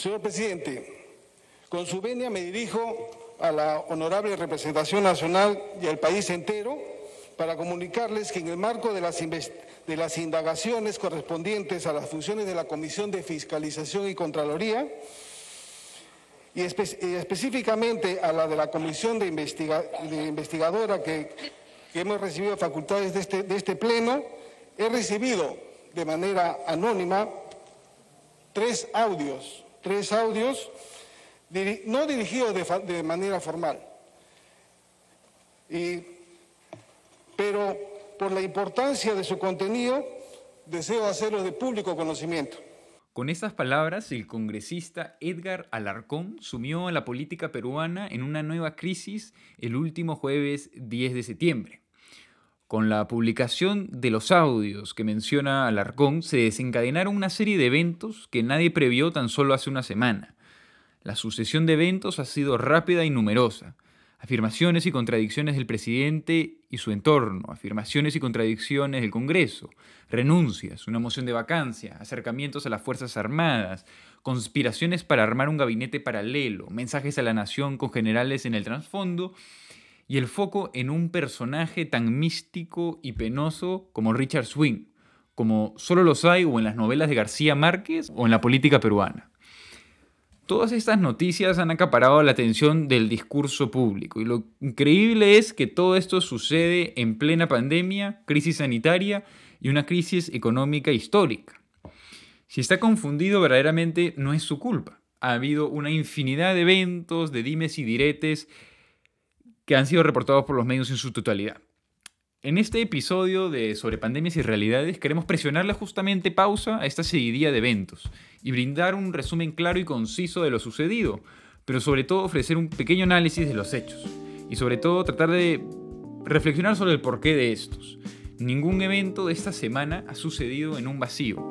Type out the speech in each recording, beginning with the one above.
Señor presidente, con su venia me dirijo a la honorable representación nacional y al país entero para comunicarles que en el marco de las, indagaciones correspondientes a las funciones de la Comisión de Fiscalización y Contraloría, y específicamente a la de la Comisión de, Investigadora que, hemos recibido facultades de este, de este Pleno, he recibido de manera anónima tres audios, tres audios no dirigidos de, manera formal, pero por la importancia de su contenido deseo hacerlo de público conocimiento. Con estas palabras, el congresista Edgar Alarcón sumió a la política peruana en una nueva crisis el último jueves 10 de septiembre. Con la publicación de los audios que menciona Alarcón, se desencadenaron una serie de eventos que nadie previó tan solo hace una semana. La sucesión de eventos ha sido rápida y numerosa. Afirmaciones y contradicciones del presidente y su entorno, afirmaciones y contradicciones del Congreso, renuncias, una moción de vacancia, acercamientos a las Fuerzas Armadas, conspiraciones para armar un gabinete paralelo, mensajes a la nación con generales en el trasfondo y el foco en un personaje tan místico y penoso como Richard Swing, como solo los hay o en las novelas de García Márquez o en la política peruana. Todas estas noticias han acaparado la atención del discurso público y lo increíble es que todo esto sucede en plena pandemia, crisis sanitaria y una crisis económica histórica. Si está confundido verdaderamente no es su culpa. Ha habido una infinidad de eventos, de dimes y diretes que han sido reportados por los medios en su totalidad. En este episodio de Sobre Pandemias y Realidades queremos presionarle justamente pausa a esta seguidilla de eventos y brindar un resumen claro y conciso de lo sucedido, pero sobre todo ofrecer un pequeño análisis de los hechos y sobre todo tratar de reflexionar sobre el porqué de estos. Ningún evento de esta semana ha sucedido en un vacío,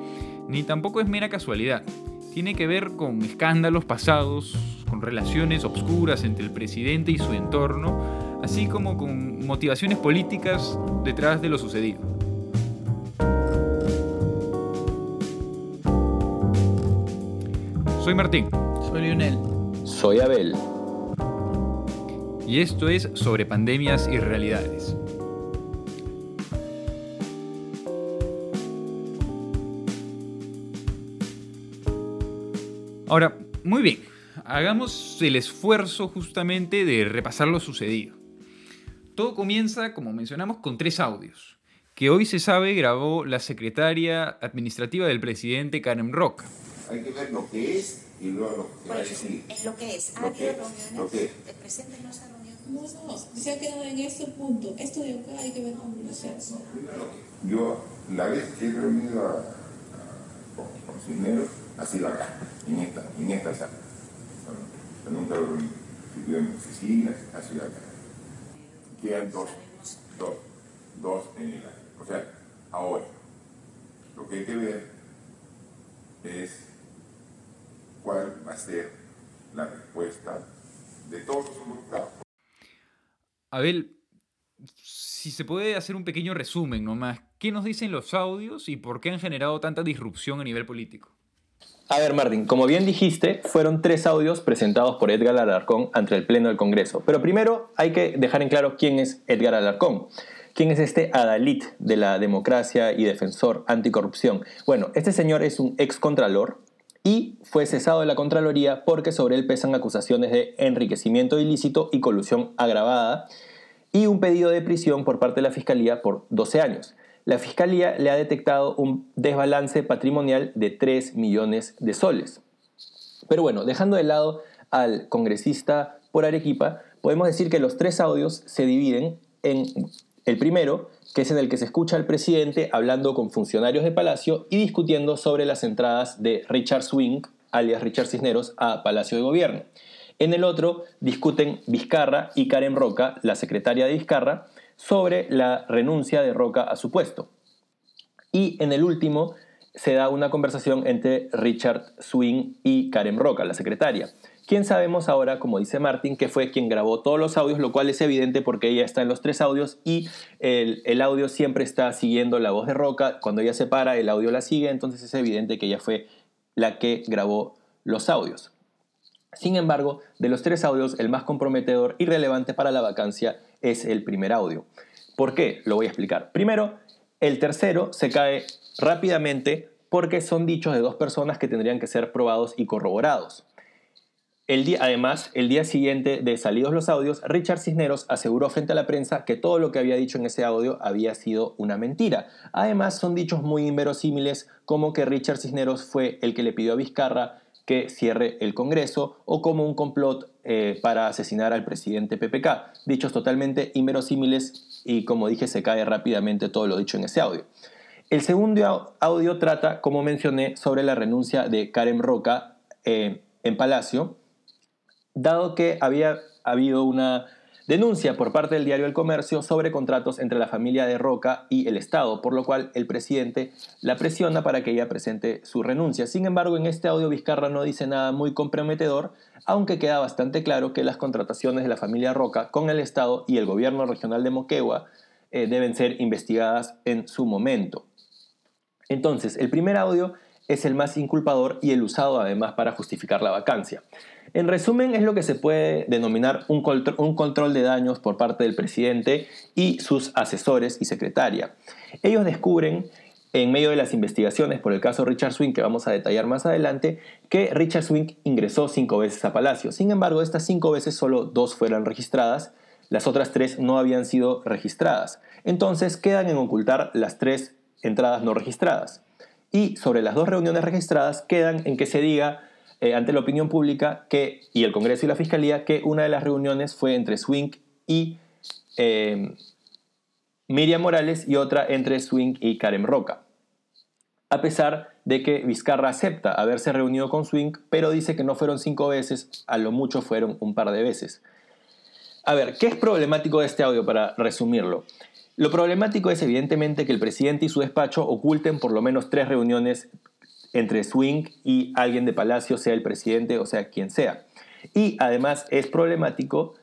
ni tampoco es mera casualidad. Tiene que ver con escándalos pasados, con relaciones obscuras entre el presidente y su entorno, así como con motivaciones políticas detrás de lo sucedido. Soy Martín. Soy Lionel. Soy Abel. Y esto es sobre pandemias y realidades. Ahora, muy bien, hagamos el esfuerzo justamente de repasar lo sucedido. Todo comienza, como mencionamos, con tres audios, que hoy se sabe grabó la secretaria administrativa del presidente Karen Roca. Hay que ver lo que es y luego lo que va a decir. Es lo que es. ¿Ha habido reuniones? ¿El presidente no se ha reunido? No, no, se ha quedado en este punto. Esto de acá hay que ver cómo lo se hace. Yo, la vez que he reunido a, a, Cisneros, ha sido acá, en esta, en esta sala nunca lo vivió en ha sido acá. Quedan dos, dos, dos en el año. O sea, ahora, lo que hay que ver es cuál va a ser la respuesta de todos los involucrados. Abel, si se puede hacer un pequeño resumen nomás, ¿qué nos dicen los audios y por qué han generado tanta disrupción a nivel político? A ver, Martín, como bien dijiste, fueron tres audios presentados por Edgar Alarcón ante el Pleno del Congreso. Pero primero hay que dejar en claro quién es Edgar Alarcón. ¿Quién es este adalid de la democracia y defensor anticorrupción? Bueno, este señor es un ex contralor y fue cesado de la Contraloría porque sobre él pesan acusaciones de enriquecimiento ilícito y colusión agravada y un pedido de prisión por parte de la Fiscalía por 12 años la Fiscalía le ha detectado un desbalance patrimonial de 3 millones de soles. Pero bueno, dejando de lado al congresista por Arequipa, podemos decir que los tres audios se dividen en el primero, que es en el que se escucha al presidente hablando con funcionarios de Palacio y discutiendo sobre las entradas de Richard Swing, alias Richard Cisneros, a Palacio de Gobierno. En el otro discuten Vizcarra y Karen Roca, la secretaria de Vizcarra, sobre la renuncia de Roca a su puesto. Y en el último se da una conversación entre Richard Swing y Karen Roca, la secretaria. Quien sabemos ahora, como dice Martin, que fue quien grabó todos los audios, lo cual es evidente porque ella está en los tres audios y el, el, audio siempre está siguiendo la voz de Roca. Cuando ella se para, el audio la sigue, entonces es evidente que ella fue la que grabó los audios. Sin embargo, de los tres audios, el más comprometedor y relevante para la vacancia es el primer audio. ¿Por qué? Lo voy a explicar. Primero, el tercero se cae rápidamente porque son dichos de dos personas que tendrían que ser probados y corroborados. El día, además, el día siguiente de salidos los audios, Richard Cisneros aseguró frente a la prensa que todo lo que había dicho en ese audio había sido una mentira. Además, son dichos muy inverosímiles como que Richard Cisneros fue el que le pidió a Vizcarra que cierre el Congreso o como un complot eh, para asesinar al presidente PPK. Dichos totalmente inverosímiles y como dije se cae rápidamente todo lo dicho en ese audio. El segundo audio trata, como mencioné, sobre la renuncia de Karen Roca eh, en Palacio, dado que había habido una denuncia por parte del diario El Comercio sobre contratos entre la familia de Roca y el Estado, por lo cual el presidente la presiona para que ella presente su renuncia. Sin embargo, en este audio Vizcarra no dice nada muy comprometedor, aunque queda bastante claro que las contrataciones de la familia Roca con el Estado y el gobierno regional de Moquegua eh, deben ser investigadas en su momento. Entonces, el primer audio es el más inculpador y el usado además para justificar la vacancia. En resumen, es lo que se puede denominar un, control de daños por parte del presidente y sus asesores y secretaria. Ellos descubren, en medio de las investigaciones por el caso Richard Swing, que vamos a detallar más adelante, que Richard Swing ingresó cinco veces a Palacio. Sin embargo, estas cinco veces solo dos fueron registradas, las otras tres no habían sido registradas. Entonces quedan en ocultar las tres entradas no registradas. Y sobre las dos reuniones registradas quedan en que se diga eh, ante la opinión pública que, y el Congreso y la Fiscalía que una de las reuniones fue entre Swing y eh, Miriam Morales y otra entre Swing y Karen Roca. A pesar de que Vizcarra acepta haberse reunido con Swing, pero dice que no fueron cinco veces, a lo mucho fueron un par de veces. A ver, ¿qué es problemático de este audio para resumirlo? Lo problemático es evidentemente que el presidente y su despacho oculten por lo menos tres reuniones entre Swing y alguien de Palacio, sea el presidente o sea quien sea. Y además es problemático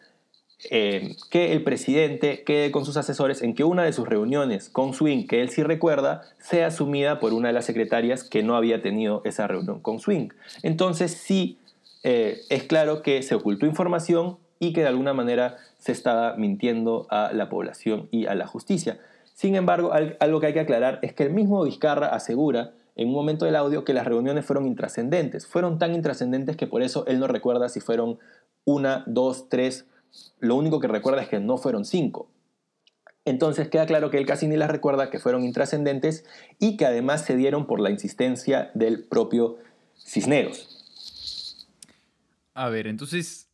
eh, que el presidente quede con sus asesores en que una de sus reuniones con Swing, que él sí recuerda, sea asumida por una de las secretarias que no había tenido esa reunión con Swing. Entonces sí eh, es claro que se ocultó información y que de alguna manera se estaba mintiendo a la población y a la justicia. Sin embargo, algo que hay que aclarar es que el mismo Vizcarra asegura en un momento del audio que las reuniones fueron intrascendentes. Fueron tan intrascendentes que por eso él no recuerda si fueron una, dos, tres. Lo único que recuerda es que no fueron cinco. Entonces queda claro que él casi ni las recuerda que fueron intrascendentes y que además se dieron por la insistencia del propio Cisneros. A ver, entonces,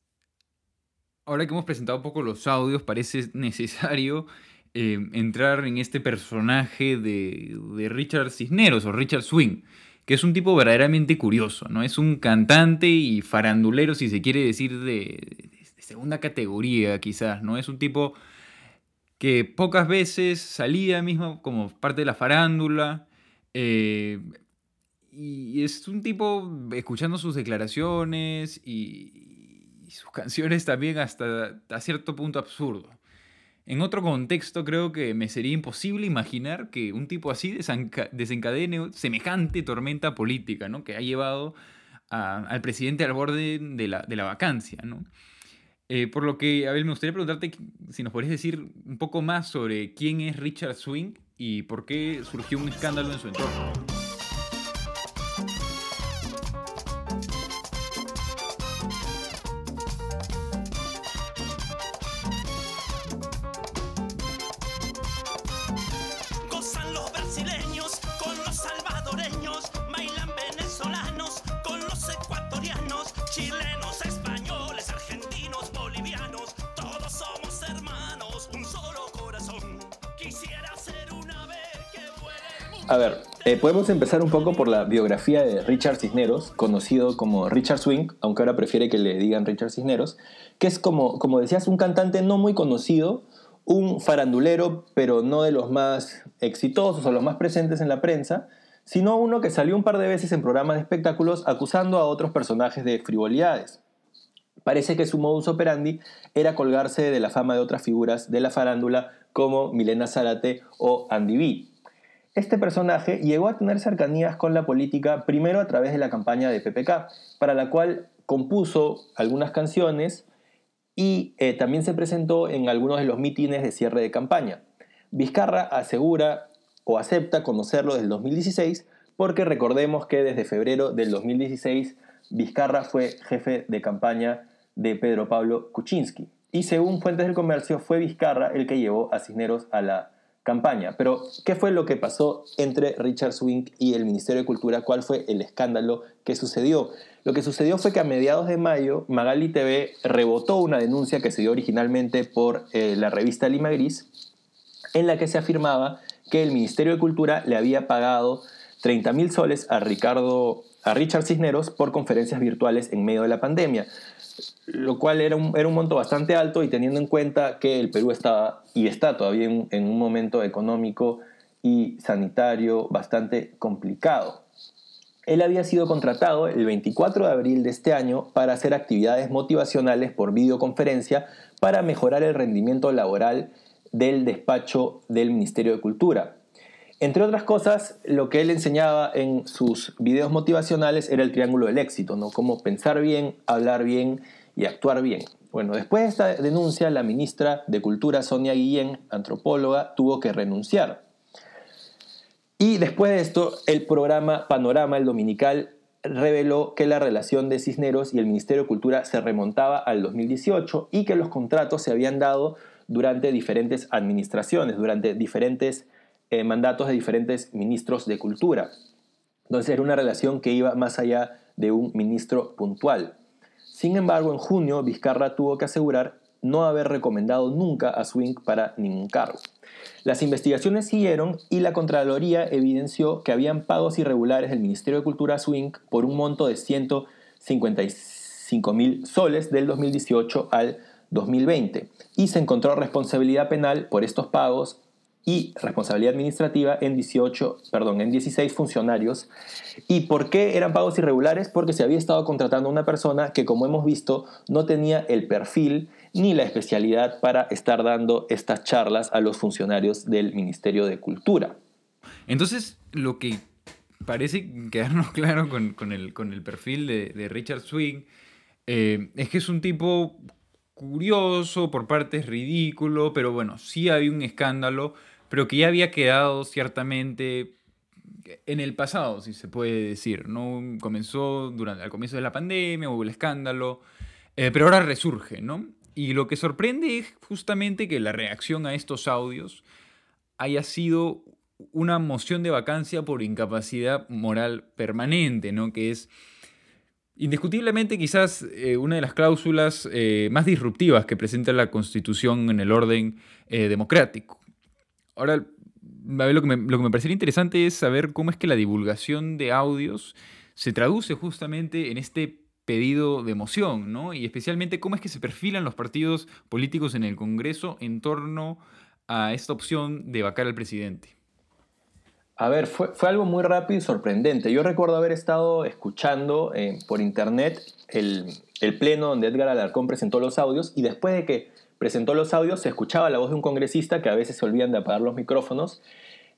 ahora que hemos presentado un poco los audios, parece necesario eh, entrar en este personaje de, Richard Cisneros o Richard Swing, que es un tipo verdaderamente curioso, ¿no? Es un cantante y farandulero, si se quiere decir, de, segunda categoría, quizás, ¿no? Es un tipo que pocas veces salía mismo como parte de la farándula. Eh, y es un tipo escuchando sus declaraciones y, y sus canciones también hasta a cierto punto absurdo. En otro contexto creo que me sería imposible imaginar que un tipo así desencadene semejante tormenta política, ¿no? Que ha llevado al presidente al borde de la, de la vacancia, ¿no? Eh, por lo que, a ver, me gustaría preguntarte si nos podrías decir un poco más sobre quién es Richard Swing y por qué surgió un escándalo en su entorno. Eh, podemos empezar un poco por la biografía de Richard Cisneros, conocido como Richard Swing, aunque ahora prefiere que le digan Richard Cisneros, que es como, como decías, un cantante no muy conocido, un farandulero, pero no de los más exitosos o los más presentes en la prensa, sino uno que salió un par de veces en programas de espectáculos acusando a otros personajes de frivolidades. Parece que su modus operandi era colgarse de la fama de otras figuras de la farándula como Milena Zárate o Andy B. Este personaje llegó a tener cercanías con la política primero a través de la campaña de PPK, para la cual compuso algunas canciones y eh, también se presentó en algunos de los mítines de cierre de campaña. Vizcarra asegura o acepta conocerlo desde el 2016 porque recordemos que desde febrero del 2016 Vizcarra fue jefe de campaña de Pedro Pablo Kuczynski. Y según fuentes del comercio, fue Vizcarra el que llevó a Cisneros a la campaña. Pero, ¿qué fue lo que pasó entre Richard Swink y el Ministerio de Cultura? ¿Cuál fue el escándalo que sucedió? Lo que sucedió fue que a mediados de mayo, Magali TV rebotó una denuncia que se dio originalmente por eh, la revista Lima Gris, en la que se afirmaba que el Ministerio de Cultura le había pagado 30 mil soles a, Ricardo, a Richard Cisneros por conferencias virtuales en medio de la pandemia, lo cual era un, era un monto bastante alto y teniendo en cuenta que el Perú estaba y está todavía en un momento económico y sanitario bastante complicado. Él había sido contratado el 24 de abril de este año para hacer actividades motivacionales por videoconferencia para mejorar el rendimiento laboral del despacho del Ministerio de Cultura. Entre otras cosas, lo que él enseñaba en sus videos motivacionales era el triángulo del éxito, ¿no? Cómo pensar bien, hablar bien y actuar bien. Bueno, después de esta denuncia, la ministra de Cultura, Sonia Guillén, antropóloga, tuvo que renunciar. Y después de esto, el programa Panorama, el dominical, reveló que la relación de Cisneros y el Ministerio de Cultura se remontaba al 2018 y que los contratos se habían dado durante diferentes administraciones, durante diferentes eh, mandatos de diferentes ministros de cultura. Entonces era una relación que iba más allá de un ministro puntual. Sin embargo, en junio Vizcarra tuvo que asegurar no haber recomendado nunca a Swing para ningún cargo. Las investigaciones siguieron y la Contraloría evidenció que habían pagos irregulares del Ministerio de Cultura a Swing por un monto de 155 mil soles del 2018 al 2020 y se encontró responsabilidad penal por estos pagos y responsabilidad administrativa en 18, perdón, en 16 funcionarios. ¿Y por qué eran pagos irregulares? Porque se había estado contratando a una persona que, como hemos visto, no tenía el perfil ni la especialidad para estar dando estas charlas a los funcionarios del Ministerio de Cultura. Entonces, lo que parece quedarnos claro con, el, con el, perfil de, Richard Swing eh, es que es un tipo curioso, por partes ridículo, pero bueno, sí había un escándalo pero que ya había quedado ciertamente en el pasado, si se puede decir. ¿no? Comenzó durante el comienzo de la pandemia, hubo el escándalo, eh, pero ahora resurge, ¿no? Y lo que sorprende es justamente que la reacción a estos audios haya sido una moción de vacancia por incapacidad moral permanente, ¿no? Que es indiscutiblemente quizás eh, una de las cláusulas eh, más disruptivas que presenta la Constitución en el orden democrático. Ahora, lo que, me, lo que me parecería interesante es saber cómo es que la divulgación de audios se traduce justamente en este pedido de moción, ¿no? Y especialmente cómo es que se perfilan los partidos políticos en el Congreso en torno a esta opción de vacar al presidente. A ver, fue, algo muy rápido y sorprendente. Yo recuerdo haber estado escuchando eh, por internet el, el pleno donde Edgar Alarcón presentó los audios y después de que presentó los audios, se escuchaba la voz de un congresista que a veces se olvidan de apagar los micrófonos,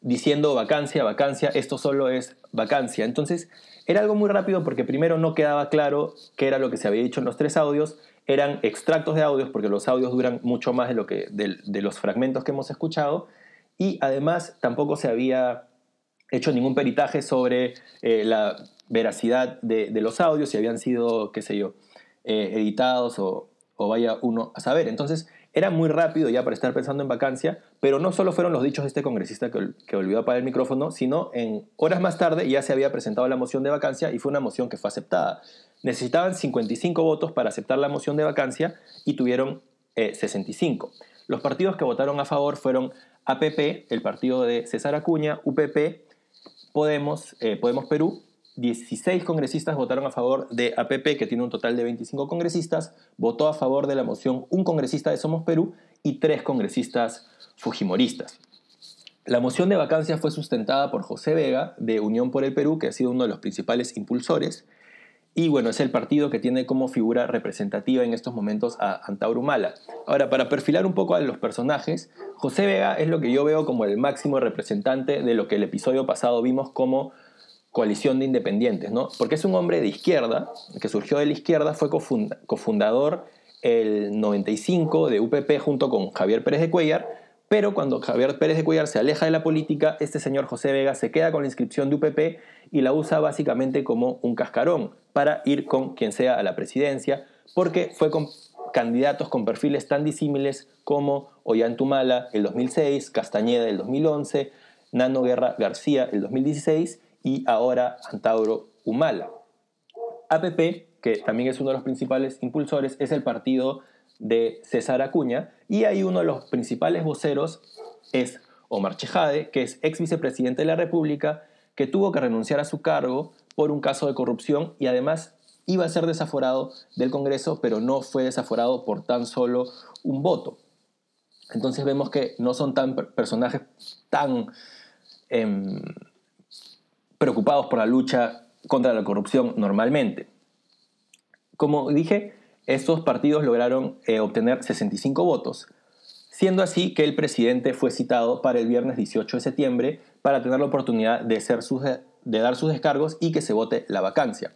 diciendo vacancia, vacancia, esto solo es vacancia. Entonces, era algo muy rápido porque primero no quedaba claro qué era lo que se había dicho en los tres audios, eran extractos de audios porque los audios duran mucho más de, lo que, de, los fragmentos que hemos escuchado y además tampoco se había hecho ningún peritaje sobre eh, la veracidad de, los audios, si habían sido, qué sé yo, eh, editados o, o vaya uno a saber. Entonces, era muy rápido ya para estar pensando en vacancia, pero no solo fueron los dichos de este congresista que, que volvió a apagar el micrófono, sino en horas más tarde ya se había presentado la moción de vacancia y fue una moción que fue aceptada. Necesitaban 55 votos para aceptar la moción de vacancia y tuvieron 65. Eh, los partidos que votaron a favor fueron APP, el partido de César Acuña, UPP, Podemos, eh, Podemos Perú 16 congresistas votaron a favor de APP, que tiene un total de 25 congresistas, votó a favor de la moción un congresista de Somos Perú y tres congresistas fujimoristas. La moción de vacancia fue sustentada por José Vega, de Unión por el Perú, que ha sido uno de los principales impulsores, y bueno, es el partido que tiene como figura representativa en estos momentos a Antauro Humala. Ahora, para perfilar un poco a los personajes, José Vega es lo que yo veo como el máximo representante de lo que el episodio pasado vimos como coalición de independientes, ¿no? Porque es un hombre de izquierda, que surgió de la izquierda, fue cofundador el 95 de UPP junto con Javier Pérez de Cuellar, pero cuando Javier Pérez de Cuellar se aleja de la política, este señor José Vega se queda con la inscripción de UPP y la usa básicamente como un cascarón para ir con quien sea a la presidencia, porque fue con candidatos con perfiles tan disímiles como Ollantumala el 2006, Castañeda el 2011, Nano Guerra García el 2016 y ahora Antauro Humala. APP, que también es uno de los principales impulsores, es el partido de César Acuña y ahí uno de los principales voceros es Omar Chejade, que es ex vicepresidente de la República, que tuvo que renunciar a su cargo por un caso de corrupción y además iba a ser desaforado del Congreso, pero no fue desaforado por tan solo un voto. Entonces vemos que no son tan personajes tan em, preocupados por la lucha contra la corrupción normalmente. Como dije, estos partidos lograron eh, obtener 65 votos, siendo así que el presidente fue citado para el viernes 18 de septiembre para tener la oportunidad de, de dar sus descargos y que se vote la vacancia.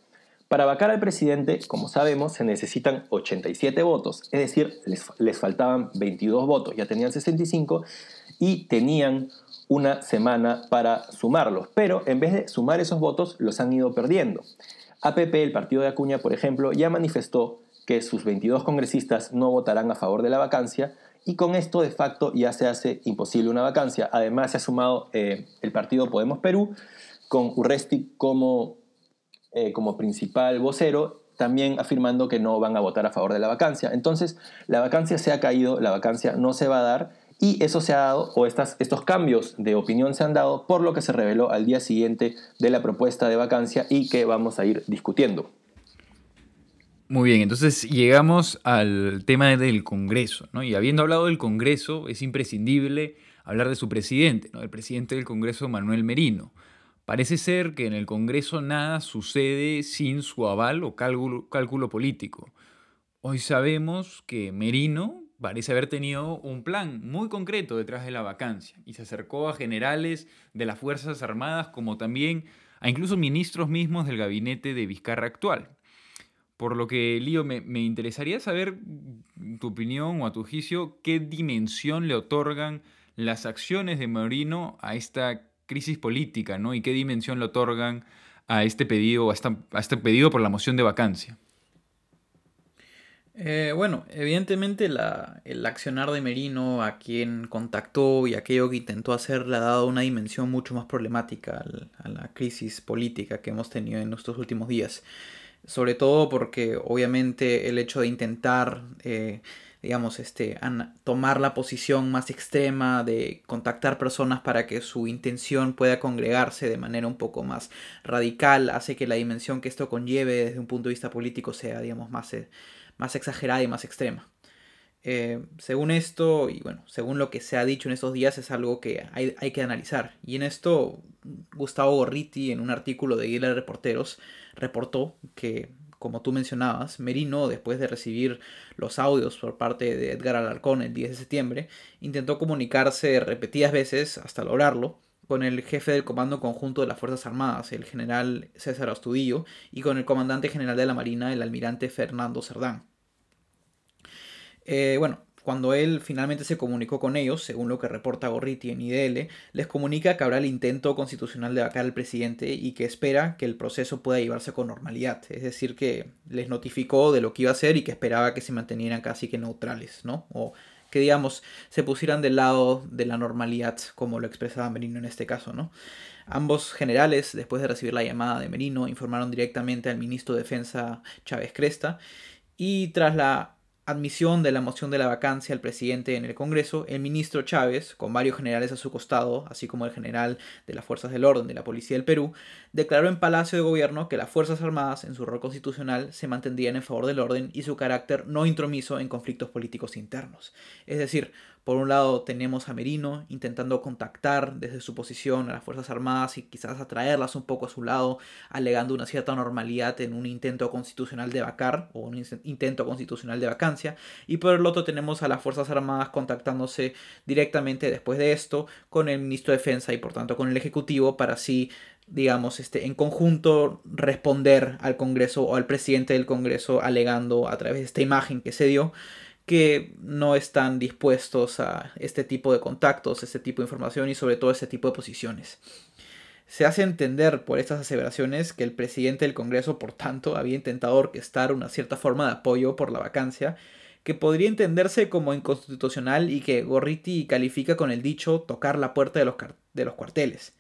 Para vacar al presidente, como sabemos, se necesitan 87 votos, es decir, les, les faltaban 22 votos, ya tenían 65 y tenían una semana para sumarlos, pero en vez de sumar esos votos los han ido perdiendo. APP, el partido de Acuña, por ejemplo, ya manifestó que sus 22 congresistas no votarán a favor de la vacancia y con esto de facto ya se hace imposible una vacancia. Además se ha sumado eh, el partido Podemos Perú con Urresti como, eh, como principal vocero también afirmando que no van a votar a favor de la vacancia. Entonces, la vacancia se ha caído, la vacancia no se va a dar y eso se ha dado, o estas, estos cambios de opinión se han dado por lo que se reveló al día siguiente de la propuesta de vacancia y que vamos a ir discutiendo. Muy bien, entonces llegamos al tema del Congreso, ¿no? Y habiendo hablado del Congreso, es imprescindible hablar de su presidente, ¿no? El presidente del Congreso, Manuel Merino. Parece ser que en el Congreso nada sucede sin su aval o cálculo, cálculo político. Hoy sabemos que Merino parece haber tenido un plan muy concreto detrás de la vacancia y se acercó a generales de las Fuerzas Armadas como también a incluso ministros mismos del gabinete de Vizcarra actual. Por lo que, Lío, me, interesaría saber tu opinión o a tu juicio qué dimensión le otorgan las acciones de Morino a esta crisis política, ¿no? Y qué dimensión le otorgan a este pedido, a este pedido por la moción de vacancia. Eh, bueno, evidentemente el accionar de Merino, a quien contactó y aquello que intentó hacer, le ha dado una dimensión mucho más problemática a la crisis política que hemos tenido en estos últimos días. Sobre todo porque obviamente el hecho de intentar, eh, digamos, este, tomar la posición más extrema de contactar personas para que su intención pueda congregarse de manera un poco más radical hace que la dimensión que esto conlleve desde un punto de vista político sea, digamos, más... Eh, más exagerada y más extrema. Eh, según esto, y bueno, según lo que se ha dicho en estos días, es algo que hay, que analizar. Y en esto, Gustavo Gorriti, en un artículo de Guía de Reporteros, reportó que, como tú mencionabas, Merino, después de recibir los audios por parte de Edgar Alarcón el 10 de septiembre, intentó comunicarse repetidas veces hasta lograrlo con el jefe del Comando Conjunto de las Fuerzas Armadas, el general César Astudillo, y con el comandante general de la Marina, el almirante Fernando Cerdán. Eh, bueno, cuando él finalmente se comunicó con ellos, según lo que reporta Gorriti en IDL, les comunica que habrá el intento constitucional de vacar al presidente y que espera que el proceso pueda llevarse con normalidad. Es decir, que les notificó de lo que iba a hacer y que esperaba que se mantenieran casi que neutrales, ¿no? Que digamos se pusieran del lado de la normalidad, como lo expresaba Merino en este caso, ¿no? Ambos generales, después de recibir la llamada de Merino, informaron directamente al ministro de Defensa Chávez Cresta y tras la admisión de la moción de la vacancia al presidente en el Congreso, el ministro Chávez, con varios generales a su costado, así como el general de las Fuerzas del Orden de la Policía del Perú, declaró en Palacio de Gobierno que las Fuerzas Armadas, en su rol constitucional, se mantendrían en favor del orden y su carácter no intromiso en conflictos políticos internos. Es decir, Por un lado tenemos a Merino intentando contactar desde su posición a las Fuerzas Armadas y quizás atraerlas un poco a su lado, alegando una cierta normalidad en un intento constitucional de vacar o un intento constitucional de vacancia. Y por el otro tenemos a las Fuerzas Armadas contactándose directamente después de esto con el ministro de Defensa y por tanto con el Ejecutivo para así digamos, este, en conjunto responder al Congreso o al presidente del Congreso alegando a través de esta imagen que se dio que no están dispuestos a este tipo de contactos, este tipo de información y sobre todo este tipo de posiciones. Se hace entender por estas aseveraciones que el presidente del Congreso, por tanto, había intentado orquestar una cierta forma de apoyo por la vacancia que podría entenderse como inconstitucional y que Gorriti califica con el dicho tocar la puerta de los, de los cuarteles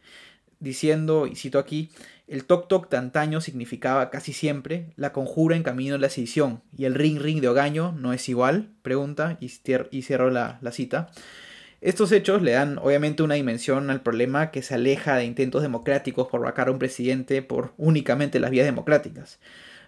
diciendo, y cito aquí, el toc toc de antaño significaba casi siempre la conjura en camino a la sedición, y el ring ring de Ogaño no es igual, pregunta, y, cierro la, la cita. Estos hechos le dan obviamente una dimensión al problema que se aleja de intentos democráticos por vacar a un presidente por únicamente las vías democráticas.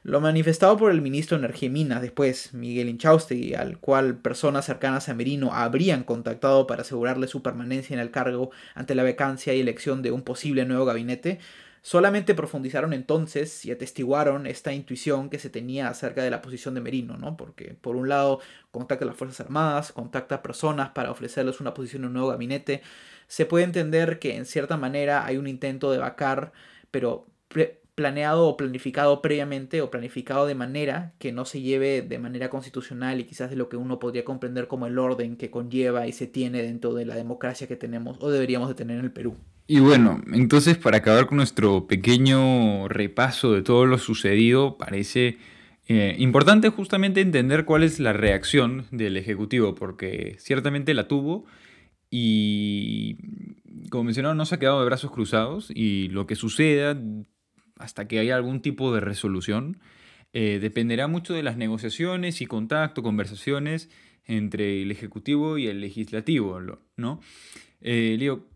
Lo manifestado por el ministro de Energía y Minas después, Miguel Inchaustegui, al cual personas cercanas a Merino habrían contactado para asegurarle su permanencia en el cargo ante la vacancia y elección de un posible nuevo gabinete, solamente profundizaron entonces y atestiguaron esta intuición que se tenía acerca de la posición de Merino, ¿no? Porque por un lado contacta a las Fuerzas Armadas, contacta a personas para ofrecerles una posición en un nuevo gabinete, se puede entender que en cierta manera hay un intento de vacar, pero planeado o planificado previamente o planificado de manera que no se lleve de manera constitucional y quizás de lo que uno podría comprender como el orden que conlleva y se tiene dentro de la democracia que tenemos o deberíamos de tener en el Perú. Y bueno, entonces para acabar con nuestro pequeño repaso de todo lo sucedido, parece eh, importante justamente entender cuál es la reacción del Ejecutivo, porque ciertamente la tuvo y, como mencionaba, no se ha quedado de brazos cruzados y lo que suceda hasta que haya algún tipo de resolución, eh, dependerá mucho de las negociaciones y contacto, conversaciones entre el Ejecutivo y el Legislativo, ¿no? Eh, Leo,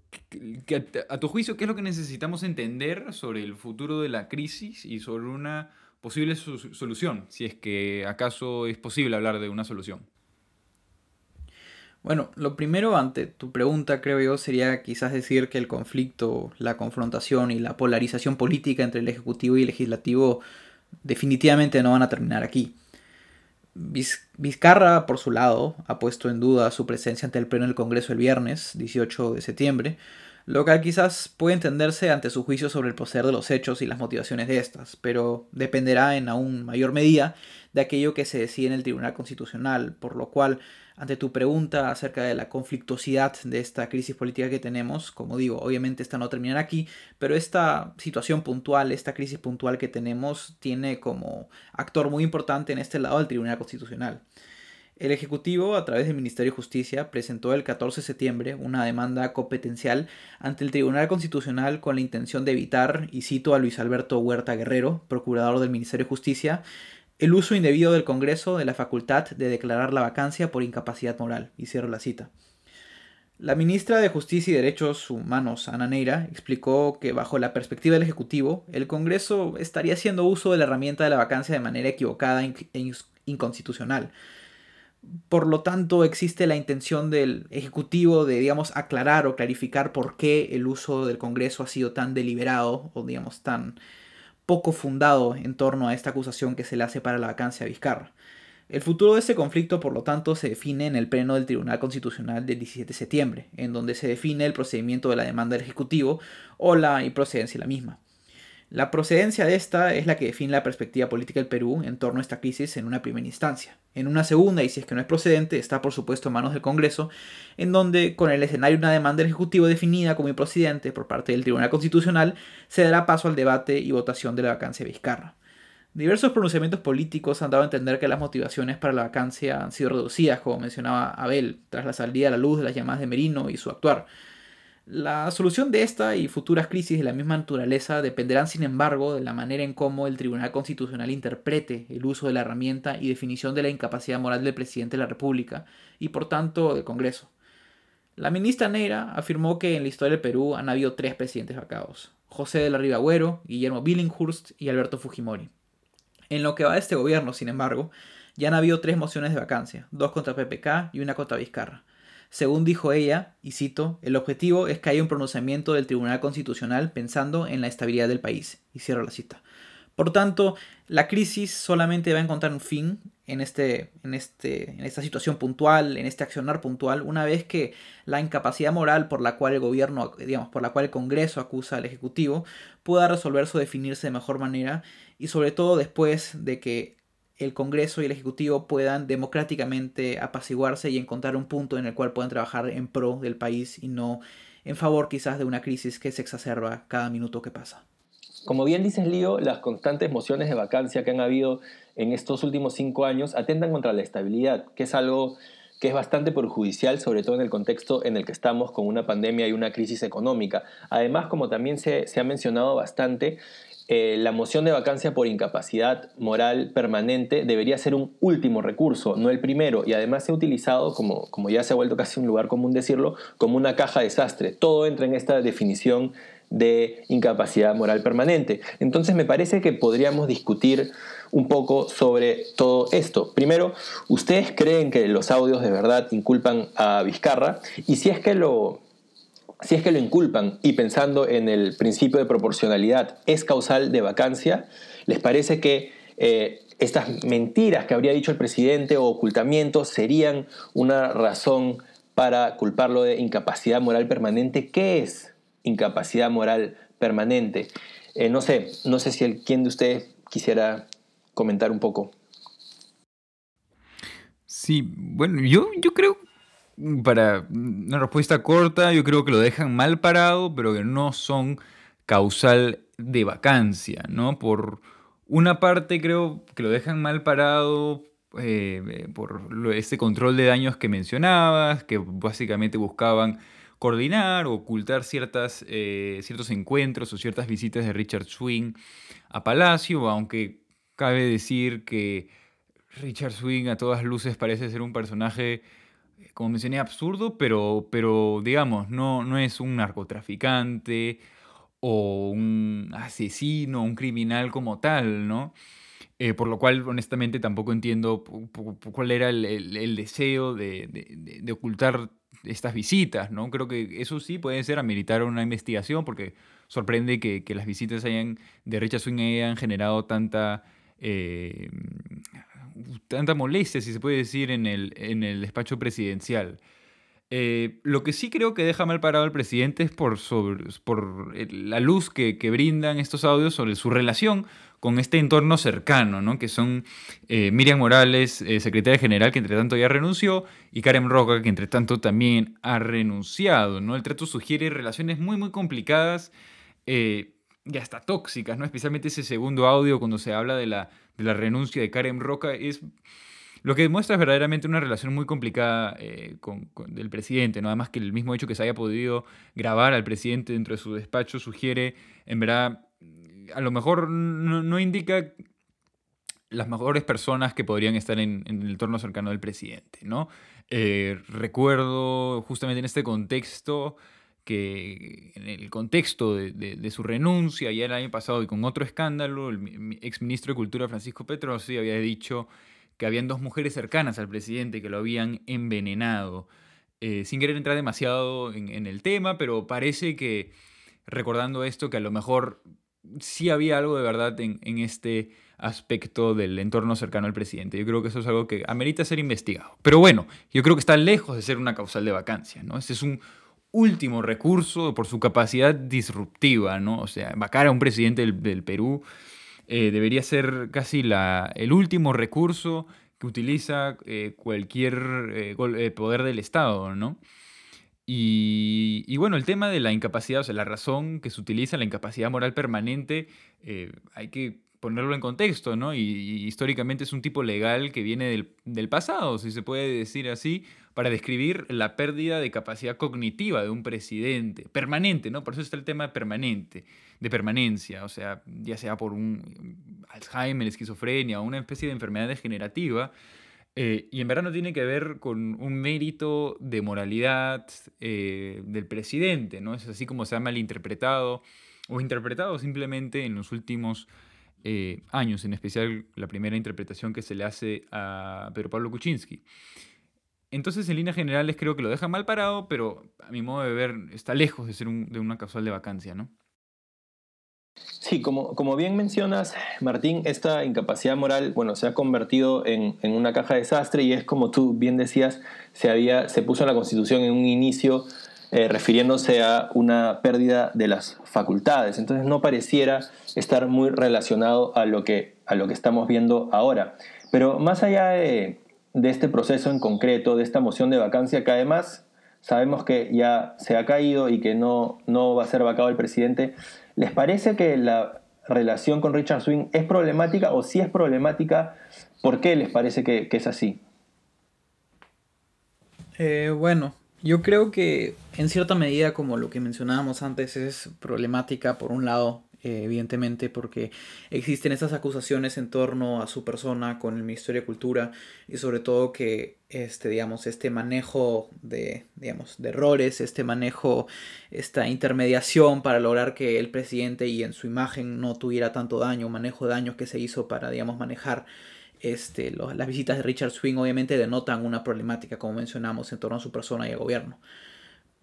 a tu juicio, ¿qué es lo que necesitamos entender sobre el futuro de la crisis y sobre una posible solución, si es que acaso es posible hablar de una solución? Bueno, lo primero ante tu pregunta, creo yo, sería quizás decir que el conflicto, la confrontación y la polarización política entre el Ejecutivo y el Legislativo definitivamente no van a terminar aquí. Vizcarra, por su lado, ha puesto en duda su presencia ante el Pleno del Congreso el viernes 18 de septiembre, lo cual quizás puede entenderse ante su juicio sobre el proceder de los hechos y las motivaciones de estas, pero dependerá en aún mayor medida de aquello que se decide en el Tribunal Constitucional, por lo cual ante tu pregunta acerca de la conflictuosidad de esta crisis política que tenemos, como digo, obviamente esta no termina aquí, pero esta situación puntual, esta crisis puntual que tenemos, tiene como actor muy importante en este lado el Tribunal Constitucional. El Ejecutivo, a través del Ministerio de Justicia, presentó el 14 de septiembre una demanda competencial ante el Tribunal Constitucional con la intención de evitar, y cito a Luis Alberto Huerta Guerrero, procurador del Ministerio de Justicia, el uso indebido del Congreso de la facultad de declarar la vacancia por incapacidad moral. Y cierro la cita. La ministra de Justicia y Derechos Humanos, Ana Neira, explicó que bajo la perspectiva del Ejecutivo, el Congreso estaría haciendo uso de la herramienta de la vacancia de manera equivocada e inconstitucional. Por lo tanto, existe la intención del Ejecutivo de, digamos, aclarar o clarificar por qué el uso del Congreso ha sido tan deliberado o, digamos, tan poco fundado en torno a esta acusación que se le hace para la vacancia a Vizcarra. El futuro de este conflicto, por lo tanto, se define en el pleno del Tribunal Constitucional del 17 de septiembre, en donde se define el procedimiento de la demanda del Ejecutivo o la improcedencia de la misma. La procedencia de esta es la que define la perspectiva política del Perú en torno a esta crisis en una primera instancia. En una segunda, y si es que no es procedente, está por supuesto en manos del Congreso, en donde, con el escenario de una demanda del Ejecutivo definida como improcedente por parte del Tribunal Constitucional, se dará paso al debate y votación de la vacancia de Vizcarra. Diversos pronunciamientos políticos han dado a entender que las motivaciones para la vacancia han sido reducidas, como mencionaba Abel, tras la salida a la luz de las llamadas de Merino y su actuar. La solución de esta y futuras crisis de la misma naturaleza dependerán, sin embargo, de la manera en cómo el Tribunal Constitucional interprete el uso de la herramienta y definición de la incapacidad moral del presidente de la República y, por tanto, del Congreso. La ministra Neira afirmó que en la historia del Perú han habido tres presidentes vacados: José de la Riva Agüero, Guillermo Billinghurst y Alberto Fujimori. En lo que va de este gobierno, sin embargo, ya han habido tres mociones de vacancia, dos contra PPK y una contra Vizcarra Según dijo ella, y cito, el objetivo es que haya un pronunciamiento del Tribunal Constitucional pensando en la estabilidad del país. Y cierro la cita. Por tanto, la crisis solamente va a encontrar un fin en, este, en, este, en esta situación puntual, en este accionar puntual, una vez que la incapacidad moral por la cual el gobierno, digamos, por la cual el Congreso acusa al Ejecutivo, pueda resolverse o definirse de mejor manera y sobre todo después de que el Congreso y el Ejecutivo puedan democráticamente apaciguarse y encontrar un punto en el cual puedan trabajar en pro del país y no en favor quizás de una crisis que se exacerba cada minuto que pasa. Como bien dices, Lío, las constantes mociones de vacancia que han habido en estos últimos cinco años atentan contra la estabilidad, que es algo que es bastante perjudicial, sobre todo en el contexto en el que estamos con una pandemia y una crisis económica. Además, como también se, ha mencionado bastante, eh, la moción de vacancia por incapacidad moral permanente debería ser un último recurso, no el primero, y además se ha utilizado, como, como ya se ha vuelto casi un lugar común decirlo, como una caja de desastre. Todo entra en esta definición de incapacidad moral permanente. Entonces me parece que podríamos discutir un poco sobre todo esto. Primero, ¿ustedes creen que los audios de verdad inculpan a Vizcarra? Y si es que lo, si es que lo inculpan y pensando en el principio de proporcionalidad es causal de vacancia, ¿les parece que eh, estas mentiras que habría dicho el presidente o ocultamientos serían una razón para culparlo de incapacidad moral permanente? ¿Qué es incapacidad moral permanente. Eh, no sé, no sé si el, quién de ustedes quisiera comentar un poco. Sí, bueno, yo, yo creo, para una respuesta corta, yo creo que lo dejan mal parado, pero que no son causal de vacancia, ¿no? Por una parte creo que lo dejan mal parado eh, por ese control de daños que mencionabas, que básicamente buscaban coordinar o ocultar ciertas, eh, ciertos encuentros o ciertas visitas de Richard Swing a Palacio, aunque cabe decir que Richard Swing a todas luces parece ser un personaje, eh, como mencioné, absurdo, pero, pero digamos, no, no es un narcotraficante o un asesino, un criminal como tal, ¿no? Eh, por lo cual, honestamente, tampoco entiendo cuál era el, deseo de, de ocultar estas visitas, ¿no? Creo que eso sí puede ser ameritar una investigación porque sorprende que, las visitas hayan, de Richard Swing hayan generado tanta, eh, tanta molestia, si se puede decir, en el, en el despacho presidencial. Eh, lo que sí creo que deja mal parado al presidente es por, por la luz que, que, brindan estos audios sobre su relación con este entorno cercano, ¿no? que son eh, Miriam Morales, eh, secretaria general, que entre tanto ya renunció, y Karen Roca, que entre tanto también ha renunciado. ¿no? El trato sugiere relaciones muy, muy complicadas eh, y hasta tóxicas, ¿no? especialmente ese segundo audio cuando se habla de la, de la renuncia de Karen Roca, es lo que demuestra es verdaderamente una relación muy complicada con, con, del presidente, ¿no? Además que el mismo hecho que se haya podido grabar al presidente dentro de su despacho sugiere, en verdad, a lo mejor no, indica las mejores personas que podrían estar en, el entorno cercano del presidente, ¿no? Eh, recuerdo justamente en este contexto que en el contexto de, su renuncia ya el año pasado y con otro escándalo, el exministro de Cultura Francisco Petrosi había dicho que habían dos mujeres cercanas al presidente que lo habían envenenado. Eh, sin querer entrar demasiado en, en, el tema, pero parece que recordando esto, que a lo mejor sí había algo de verdad en, este aspecto del entorno cercano al presidente. Yo creo que eso es algo que amerita ser investigado. Pero bueno, yo creo que está lejos de ser una causal de vacancia, ¿no? Este es un último recurso por su capacidad disruptiva, ¿no? O sea, vacar a un presidente del, Perú eh, debería ser casi la, el último recurso que utiliza eh, cualquier eh, poder del Estado, ¿no? Y, bueno, el tema de la incapacidad, o sea, la razón que se utiliza, la incapacidad moral permanente, hay que ponerlo en contexto, ¿no? Y, históricamente es un tipo legal que viene del, del, pasado, si se puede decir así, para describir la pérdida de capacidad cognitiva de un presidente, permanente, ¿no? Por eso está el tema permanente, de permanencia, o sea, ya sea por un Alzheimer, esquizofrenia o una especie de enfermedad degenerativa, eh, y en verdad no tiene que ver con un mérito de moralidad eh, del presidente, ¿no? Es así como se ha malinterpretado o interpretado simplemente en los últimos eh, años, en especial la primera interpretación que se le hace a Pedro Pablo Kuczynski. Entonces, en líneas generales, creo que lo deja mal parado, pero a mi modo de ver, está lejos de ser de una causal de vacancia, ¿no? Sí, como, como bien mencionas, Martín, esta incapacidad moral, bueno, se ha convertido en, en, una caja de desastre y es como tú bien decías, se, había, se puso en la Constitución en un inicio eh, refiriéndose a una pérdida de las facultades. Entonces no pareciera estar muy relacionado a lo que, a lo que estamos viendo ahora. Pero más allá de, este proceso en concreto, de esta moción de vacancia, que además sabemos que ya se ha caído y que no, no va a ser vacado el presidente, ¿les parece que la relación con Richard Swing es problemática o si es problemática, por qué les parece que, que es así? Eh, bueno, yo creo que en cierta medida, como lo que mencionábamos antes, es problemática por un lado, eh, evidentemente, porque existen esas acusaciones en torno a su persona con el Ministerio de Cultura y sobre todo que este, digamos, este manejo de, digamos, de errores, este manejo, esta intermediación para lograr que el presidente y en su imagen no tuviera tanto daño, manejo de daños que se hizo para, digamos, manejar este, las visitas de Richard Swing obviamente denotan una problemática, como mencionamos, en torno a su persona y al gobierno.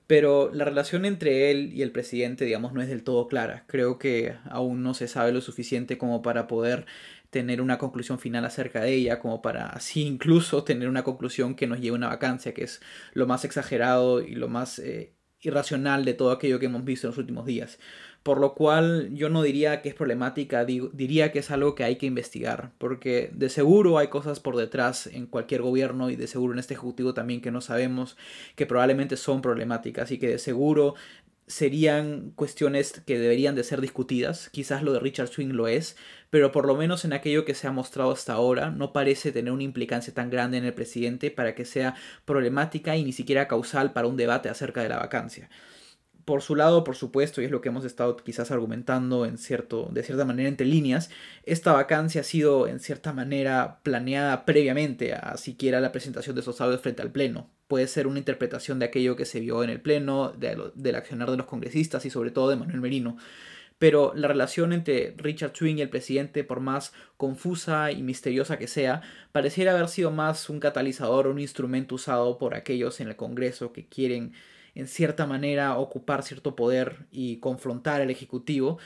Pero la relación entre él y el presidente, digamos, no es del todo clara. Creo que aún no se sabe lo suficiente como para poder tener una conclusión final acerca de ella, como para así incluso tener una conclusión que nos lleve a una vacancia, que es lo más exagerado y lo más eh, irracional de todo aquello que hemos visto en los últimos días por lo cual yo no diría que es problemática, diría que es algo que hay que investigar, porque de seguro hay cosas por detrás en cualquier gobierno y de seguro en este ejecutivo también que no sabemos, que probablemente son problemáticas y que de seguro serían cuestiones que deberían de ser discutidas, quizás lo de Richard Swing lo es, pero por lo menos en aquello que se ha mostrado hasta ahora no parece tener una implicancia tan grande en el presidente para que sea problemática y ni siquiera causal para un debate acerca de la vacancia por su lado, por supuesto, y es lo que hemos estado quizás argumentando en cierto, de cierta manera entre líneas, esta vacancia ha sido en cierta manera planeada previamente a siquiera la presentación de esos audios frente al Pleno. Puede ser una interpretación de aquello que se vio en el Pleno, del accionar de los congresistas y sobre todo de Manuel Merino. Pero la relación entre Richard Swing y el presidente, por más confusa y misteriosa que sea, pareciera haber sido más un catalizador, un instrumento usado por aquellos en el Congreso que quieren en cierta manera ocupar cierto poder y confrontar al Ejecutivo,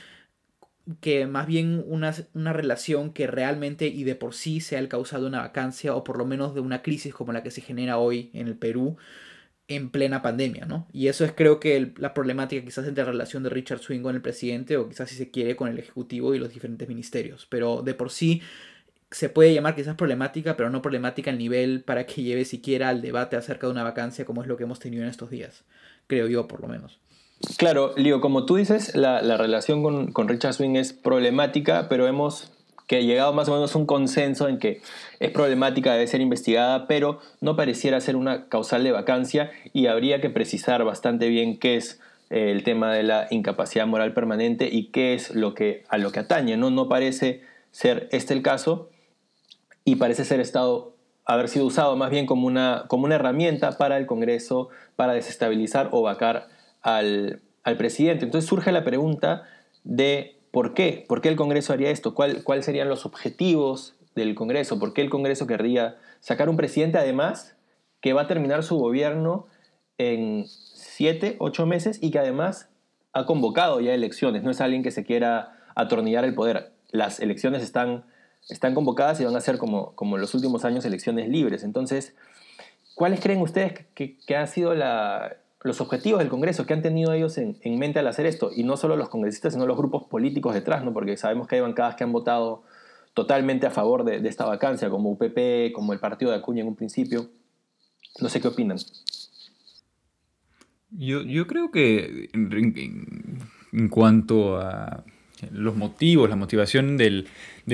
que más bien una, una, relación que realmente y de por sí sea el causado de una vacancia o por lo menos de una crisis como la que se genera hoy en el Perú en plena pandemia, ¿no? Y eso es creo que la problemática quizás entre la relación de Richard Swing con el presidente o quizás si se quiere con el Ejecutivo y los diferentes ministerios, pero de por sí se puede llamar quizás problemática, pero no problemática al nivel para que lleve siquiera al debate acerca de una vacancia como es lo que hemos tenido en estos días, creo yo por lo menos. Claro, Lío, como tú dices, la, relación con, con, Richard Swing es problemática, pero hemos que llegado más o menos a un consenso en que es problemática, debe ser investigada, pero no pareciera ser una causal de vacancia y habría que precisar bastante bien qué es eh, el tema de la incapacidad moral permanente y qué es lo que, a lo que atañe. No, no parece ser este el caso y parece ser estado haber sido usado más bien como una, como una herramienta para el Congreso para desestabilizar o vacar al, al presidente. Entonces surge la pregunta de por qué, por qué el Congreso haría esto, ¿Cuál, cuáles serían los objetivos del Congreso, por qué el Congreso querría sacar un presidente además que va a terminar su gobierno en siete, ocho meses y que además ha convocado ya elecciones, no es alguien que se quiera atornillar el poder. Las elecciones están están convocadas y van a ser como, como los últimos años elecciones libres. Entonces, ¿cuáles creen ustedes que, que han sido la, los objetivos del Congreso que han tenido ellos en, en, mente al hacer esto? Y no solo los congresistas, sino los grupos políticos detrás, ¿no? porque sabemos que hay bancadas que han votado totalmente a favor de, de esta vacancia, como UPP, como el partido de Acuña en un principio. No sé qué opinan. Yo, yo creo que en, en cuanto a los motivos, la motivación del,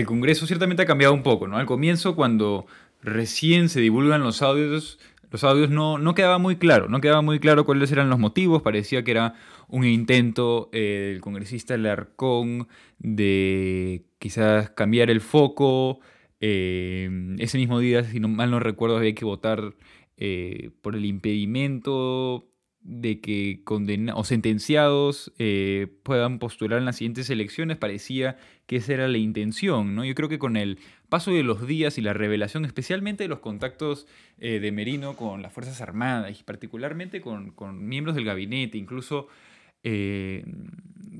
Congreso ciertamente ha cambiado un poco, ¿no? Al comienzo, cuando recién se divulgan los audios, los audios no, no quedaba muy claro, no quedaba muy claro cuáles eran los motivos, parecía que era un intento eh, del congresista Larcón de quizás cambiar el foco, eh, ese mismo día, si no, mal no recuerdo, había que votar eh, por el impedimento de que condenados o sentenciados eh, puedan postular en las siguientes elecciones, parecía que esa era la intención, ¿no? Yo creo que con el paso de los días y la revelación, especialmente de los contactos eh, de Merino con las Fuerzas Armadas y particularmente con, miembros del gabinete, incluso eh,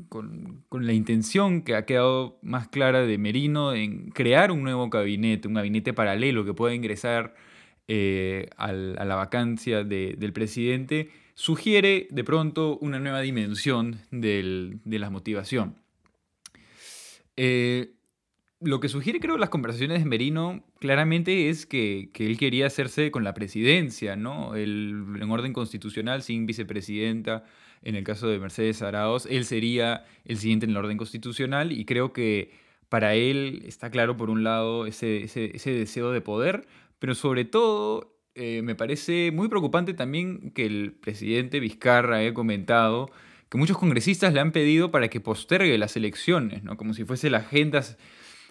con, la intención que ha quedado más clara de Merino en crear un nuevo gabinete, un gabinete paralelo que pueda ingresar a la vacancia del presidente, sugiere de pronto una nueva dimensión de la motivación. Eh, lo que sugiere, creo, las conversaciones de Merino claramente es que, él quería hacerse con la presidencia, ¿no? en orden constitucional, sin vicepresidenta, en el caso de Mercedes Araos, él sería el siguiente en el orden constitucional y creo que para él está claro, por un lado, ese, deseo de poder, pero sobre todo eh, me parece muy preocupante también que el presidente Vizcarra haya comentado que muchos congresistas le han pedido para que postergue las elecciones, ¿no? como si fuese la agenda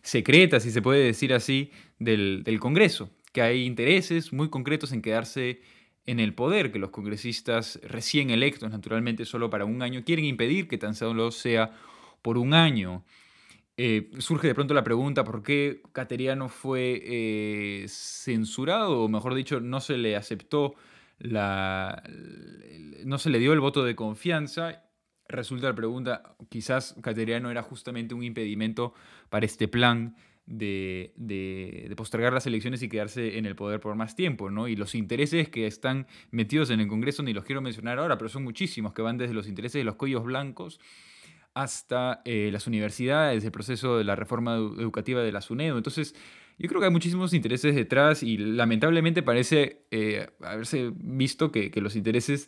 secreta, si se puede decir así, del, Congreso, que hay intereses muy concretos en quedarse en el poder, que los congresistas recién electos, naturalmente solo para un año, quieren impedir que tan solo sea por un año. Eh, surge de pronto la pregunta por qué Cateriano fue eh, censurado, o mejor dicho, no se le aceptó la. no se le dio el voto de confianza. Resulta la pregunta, quizás Cateriano era justamente un impedimento para este plan de, de, postergar las elecciones y quedarse en el poder por más tiempo, ¿no? Y los intereses que están metidos en el Congreso ni los quiero mencionar ahora, pero son muchísimos que van desde los intereses de los cuellos blancos hasta eh, las universidades, el proceso de la reforma educativa de la SUNEDO. Entonces, yo creo que hay muchísimos intereses detrás y lamentablemente parece eh, haberse visto que, los intereses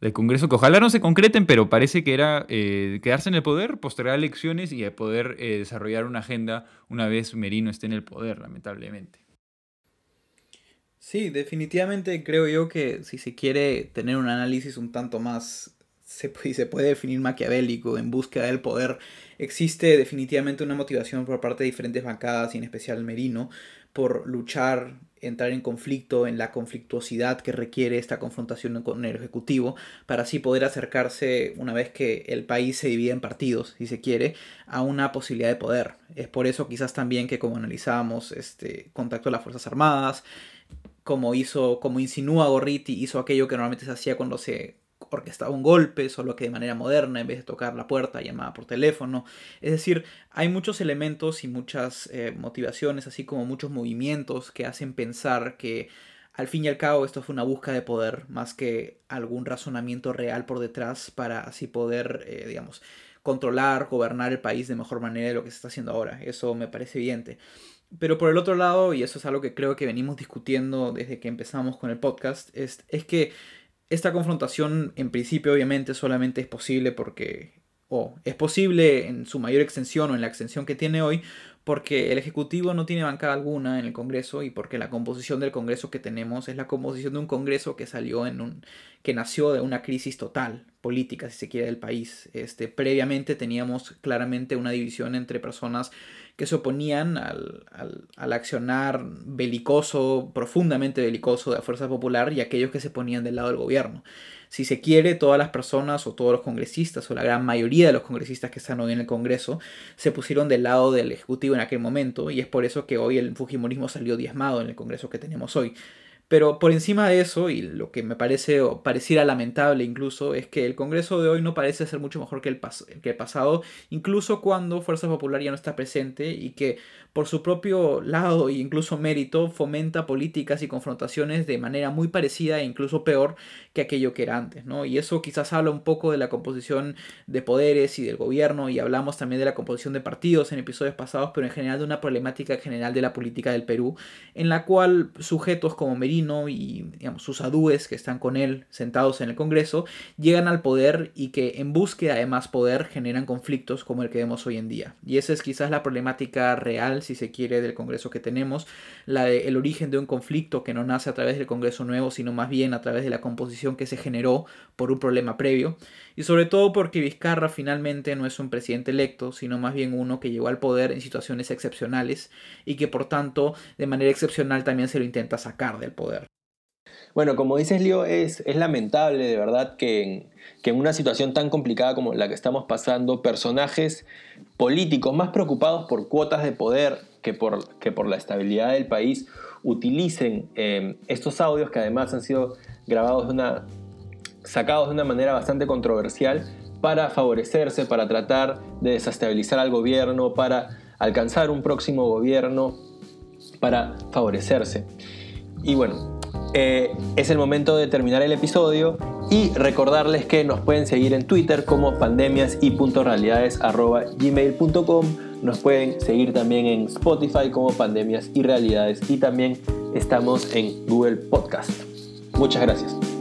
del Congreso, que ojalá no se concreten, pero parece que era eh, quedarse en el poder, postergar elecciones y poder desarrollar una agenda una vez Merino esté en el poder, lamentablemente. Sí, definitivamente creo yo que si se quiere tener un análisis un tanto más se, se puede definir maquiavélico en búsqueda del poder, existe definitivamente una motivación por parte de diferentes bancadas y en especial Merino por luchar, entrar en conflicto, en la conflictuosidad que requiere esta confrontación con el Ejecutivo, para así poder acercarse, una vez que el país se divide en partidos, si se quiere, a una posibilidad de poder. Es por eso quizás también que como analizábamos, este, contacto a las Fuerzas Armadas, como hizo, como insinúa Gorriti, hizo aquello que normalmente se hacía cuando se orquestaba un golpe, solo que de manera moderna, en vez de tocar la puerta, llamaba por teléfono. Es decir, hay muchos elementos y muchas eh, motivaciones, así como muchos movimientos que hacen pensar que al fin y al cabo esto fue una búsqueda de poder más que algún razonamiento real por detrás para así poder, eh, digamos, controlar, gobernar el país de mejor manera de lo que se está haciendo ahora. Eso me parece evidente. Pero por el otro lado, y eso es algo que creo que venimos discutiendo desde que empezamos con el podcast, es, es que esta confrontación en principio obviamente solamente es posible porque, o es posible en su mayor extensión o en la extensión que tiene hoy, porque el Ejecutivo no tiene bancada alguna en el Congreso y porque la composición del Congreso que tenemos es la composición de un Congreso que salió en un que nació de una crisis total política si se quiere del país. Este previamente teníamos claramente una división entre personas que se oponían al, al, accionar belicoso, profundamente belicoso de la Fuerza Popular y aquellos que se ponían del lado del gobierno. Si se quiere, todas las personas o todos los congresistas o la gran mayoría de los congresistas que están hoy en el Congreso se pusieron del lado del Ejecutivo en aquel momento y es por eso que hoy el Fujimorismo salió diezmado en el Congreso que tenemos hoy. Pero por encima de eso, y lo que me parece o pareciera lamentable incluso, es que el Congreso de hoy no parece ser mucho mejor que el, que el pasado, incluso cuando Fuerza Popular ya no está presente y que por su propio lado e incluso mérito fomenta políticas y confrontaciones de manera muy parecida e incluso peor que aquello que era antes, ¿no? Y eso quizás habla un poco de la composición de poderes y del gobierno y hablamos también de la composición de partidos en episodios pasados, pero en general de una problemática general de la política del Perú, en la cual sujetos como Merino y sus adúes que están con él sentados en el Congreso llegan al poder y que en búsqueda de más poder generan conflictos como el que vemos hoy en día. Y esa es quizás la problemática real, si se quiere, del Congreso que tenemos, la el origen de un conflicto que no nace a través del Congreso nuevo, sino más bien a través de la composición que se generó por un problema previo. Y sobre todo porque Vizcarra finalmente no es un presidente electo, sino más bien uno que llegó al poder en situaciones excepcionales y que por tanto de manera excepcional también se lo intenta sacar del Bueno, como dices, Leo, es, es lamentable de verdad que en, una situación tan complicada como la que estamos pasando, personajes políticos más preocupados por cuotas de poder que por, la estabilidad del país utilicen eh, estos audios que además han sido grabados de una, sacados de una manera bastante controversial para favorecerse, para tratar de desestabilizar al gobierno, para alcanzar un próximo gobierno, para favorecerse. Y bueno, eh, es el momento de terminar el episodio y recordarles que nos pueden seguir en Twitter como pandemias y gmail.com nos pueden seguir también en Spotify como Pandemias y Realidades y también estamos en Google Podcast. Muchas gracias.